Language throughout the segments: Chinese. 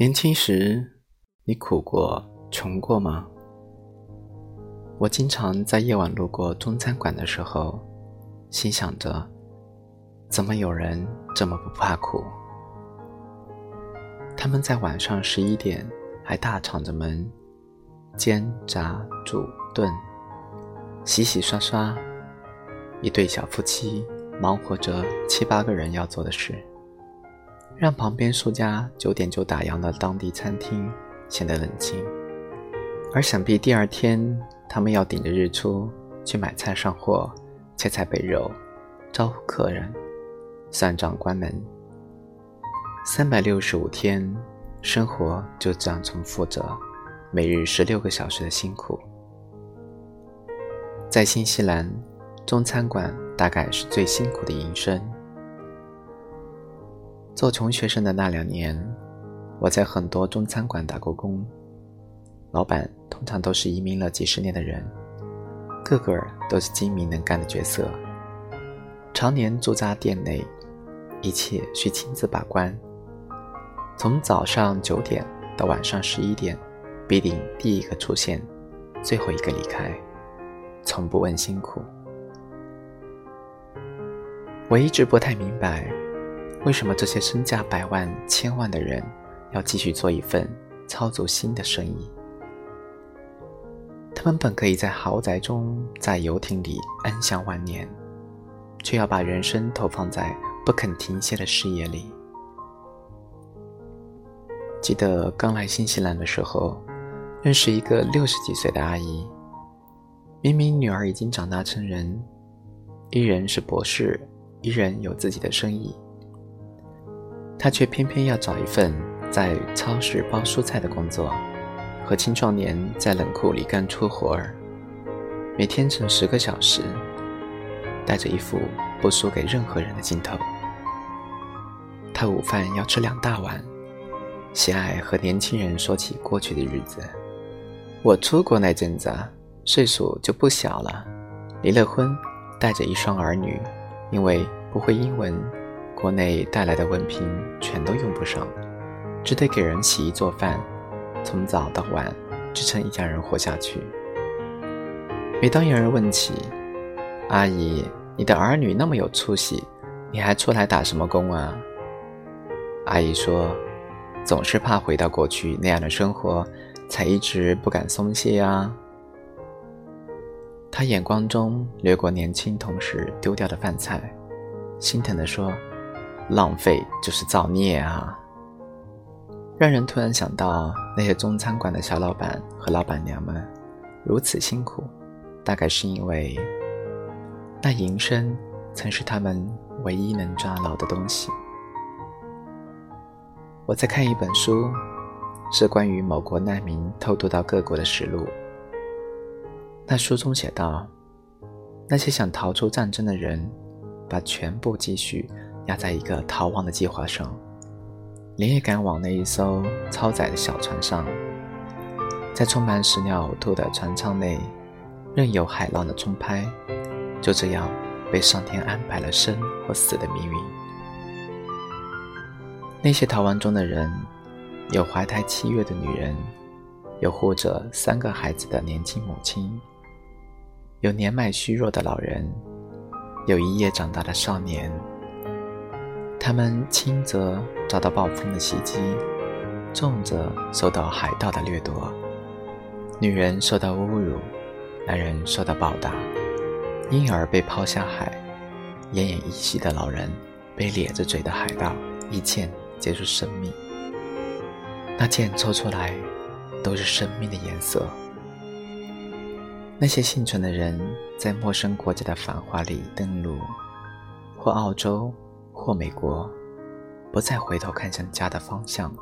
年轻时，你苦过、穷过吗？我经常在夜晚路过中餐馆的时候，心想着：怎么有人这么不怕苦？他们在晚上十一点还大敞着门，煎、炸、煮、炖，洗洗刷刷，一对小夫妻忙活着七八个人要做的事。让旁边数家九点就打烊的当地餐厅显得冷清，而想必第二天他们要顶着日出去买菜上货、切菜备肉、招呼客人、算账关门。三百六十五天，生活就这样重复着每日十六个小时的辛苦。在新西兰，中餐馆大概是最辛苦的营生。做穷学生的那两年，我在很多中餐馆打过工，老板通常都是移民了几十年的人，个个都是精明能干的角色，常年驻扎店内，一切需亲自把关。从早上九点到晚上十一点，必定第一个出现，最后一个离开，从不问辛苦。我一直不太明白。为什么这些身价百万、千万的人要继续做一份操足心的生意？他们本可以在豪宅中、在游艇里安享晚年，却要把人生投放在不肯停歇的事业里。记得刚来新西兰的时候，认识一个六十几岁的阿姨，明明女儿已经长大成人，一人是博士，一人有自己的生意。他却偏偏要找一份在超市包蔬菜的工作，和青壮年在冷库里干粗活儿，每天整十个小时，带着一副不输给任何人的劲头。他午饭要吃两大碗，喜爱和年轻人说起过去的日子。我出国那阵子，岁数就不小了，离了婚，带着一双儿女，因为不会英文。国内带来的文凭全都用不上，只得给人洗衣做饭，从早到晚支撑一家人活下去。每当有人问起：“阿姨，你的儿女那么有出息，你还出来打什么工啊？”阿姨说：“总是怕回到过去那样的生活，才一直不敢松懈啊。”她眼光中掠过年轻同事丢掉的饭菜，心疼地说。浪费就是造孽啊！让人突然想到那些中餐馆的小老板和老板娘们如此辛苦，大概是因为那营生曾是他们唯一能抓牢的东西。我在看一本书，是关于某国难民偷渡到各国的实录。那书中写道，那些想逃出战争的人，把全部积蓄。压在一个逃亡的计划上，连夜赶往那一艘超载的小船上，在充满屎尿呕吐的船舱内，任由海浪的冲拍，就这样被上天安排了生或死的命运。那些逃亡中的人，有怀胎七月的女人，有护着三个孩子的年轻母亲，有年迈虚弱的老人，有一夜长大的少年。他们轻则遭到暴风的袭击，重则受到海盗的掠夺。女人受到侮辱，男人受到暴打，婴儿被抛下海，奄奄一息的老人被咧着嘴的海盗一剑结束生命。那剑抽出来，都是生命的颜色。那些幸存的人在陌生国家的繁华里登陆，或澳洲。或美国，不再回头看向家的方向，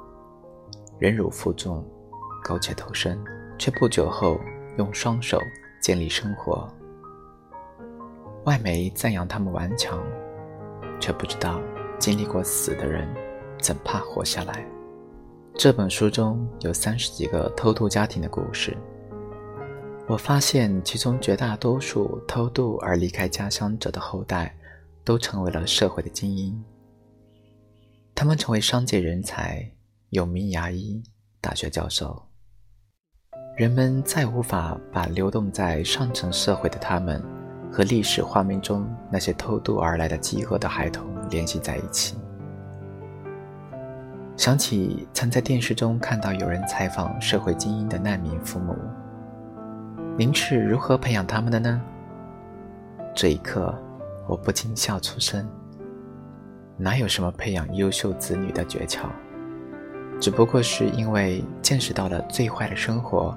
忍辱负重，苟且偷生，却不久后用双手建立生活。外媒赞扬他们顽强，却不知道经历过死的人怎怕活下来。这本书中有三十几个偷渡家庭的故事，我发现其中绝大多数偷渡而离开家乡者的后代。都成为了社会的精英，他们成为商界人才，有名牙医、大学教授。人们再无法把流动在上层社会的他们和历史画面中那些偷渡而来的饥饿的孩童联系在一起。想起曾在电视中看到有人采访社会精英的难民父母：“您是如何培养他们的呢？”这一刻，我不禁笑出声。哪有什么培养优秀子女的诀窍？只不过是因为见识到了最坏的生活，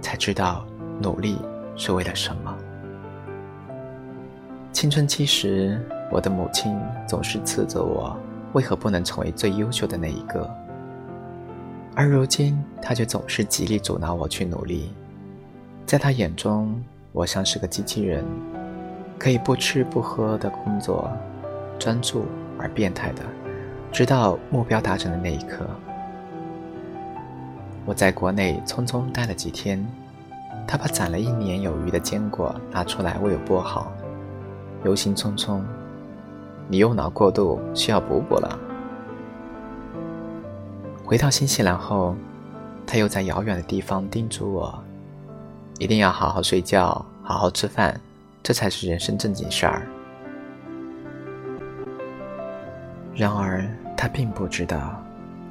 才知道努力是为了什么。青春期时，我的母亲总是斥责我。为何不能成为最优秀的那一个？而如今，她却总是极力阻挠我去努力。在她眼中，我像是个机器人，可以不吃不喝的工作，专注而变态的，直到目标达成的那一刻。我在国内匆匆待了几天，他把攒了一年有余的坚果拿出来为我剥好，忧心忡忡。你用脑过度，需要补补了。回到新西兰后，他又在遥远的地方叮嘱我，一定要好好睡觉，好好吃饭，这才是人生正经事儿。然而，他并不知道，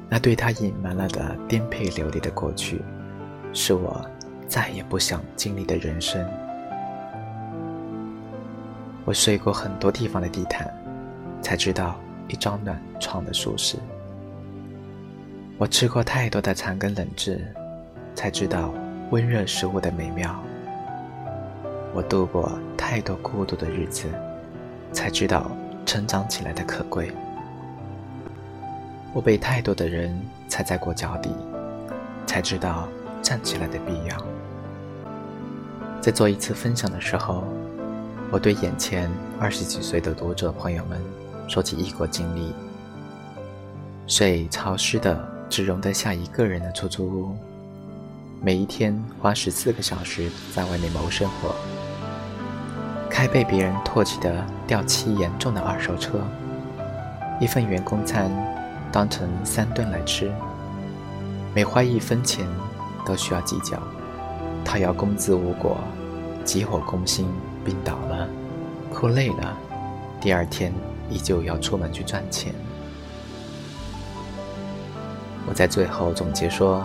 那对他隐瞒了的颠沛流离的过去，是我再也不想经历的人生。我睡过很多地方的地毯。才知道一张暖床的舒适。我吃过太多的残羹冷炙，才知道温热食物的美妙。我度过太多孤独的日子，才知道成长起来的可贵。我被太多的人踩在过脚底，才知道站起来的必要。在做一次分享的时候，我对眼前二十几岁的读者朋友们。说起异国经历，水潮湿的只容得下一个人的出租屋，每一天花十四个小时在外面谋生活，开被别人唾弃的掉漆严重的二手车，一份员工餐当成三顿来吃，每花一分钱都需要计较，讨要工资无果，急火攻心病倒了，哭累了，第二天。依旧要出门去赚钱。我在最后总结说：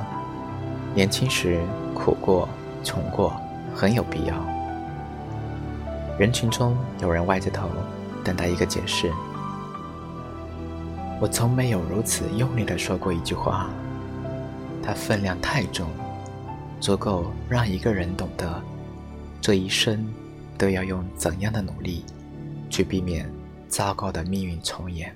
年轻时苦过、穷过，很有必要。人群中有人歪着头，等待一个解释。我从没有如此用力的说过一句话，它分量太重，足够让一个人懂得，这一生都要用怎样的努力，去避免。糟糕的命运重演。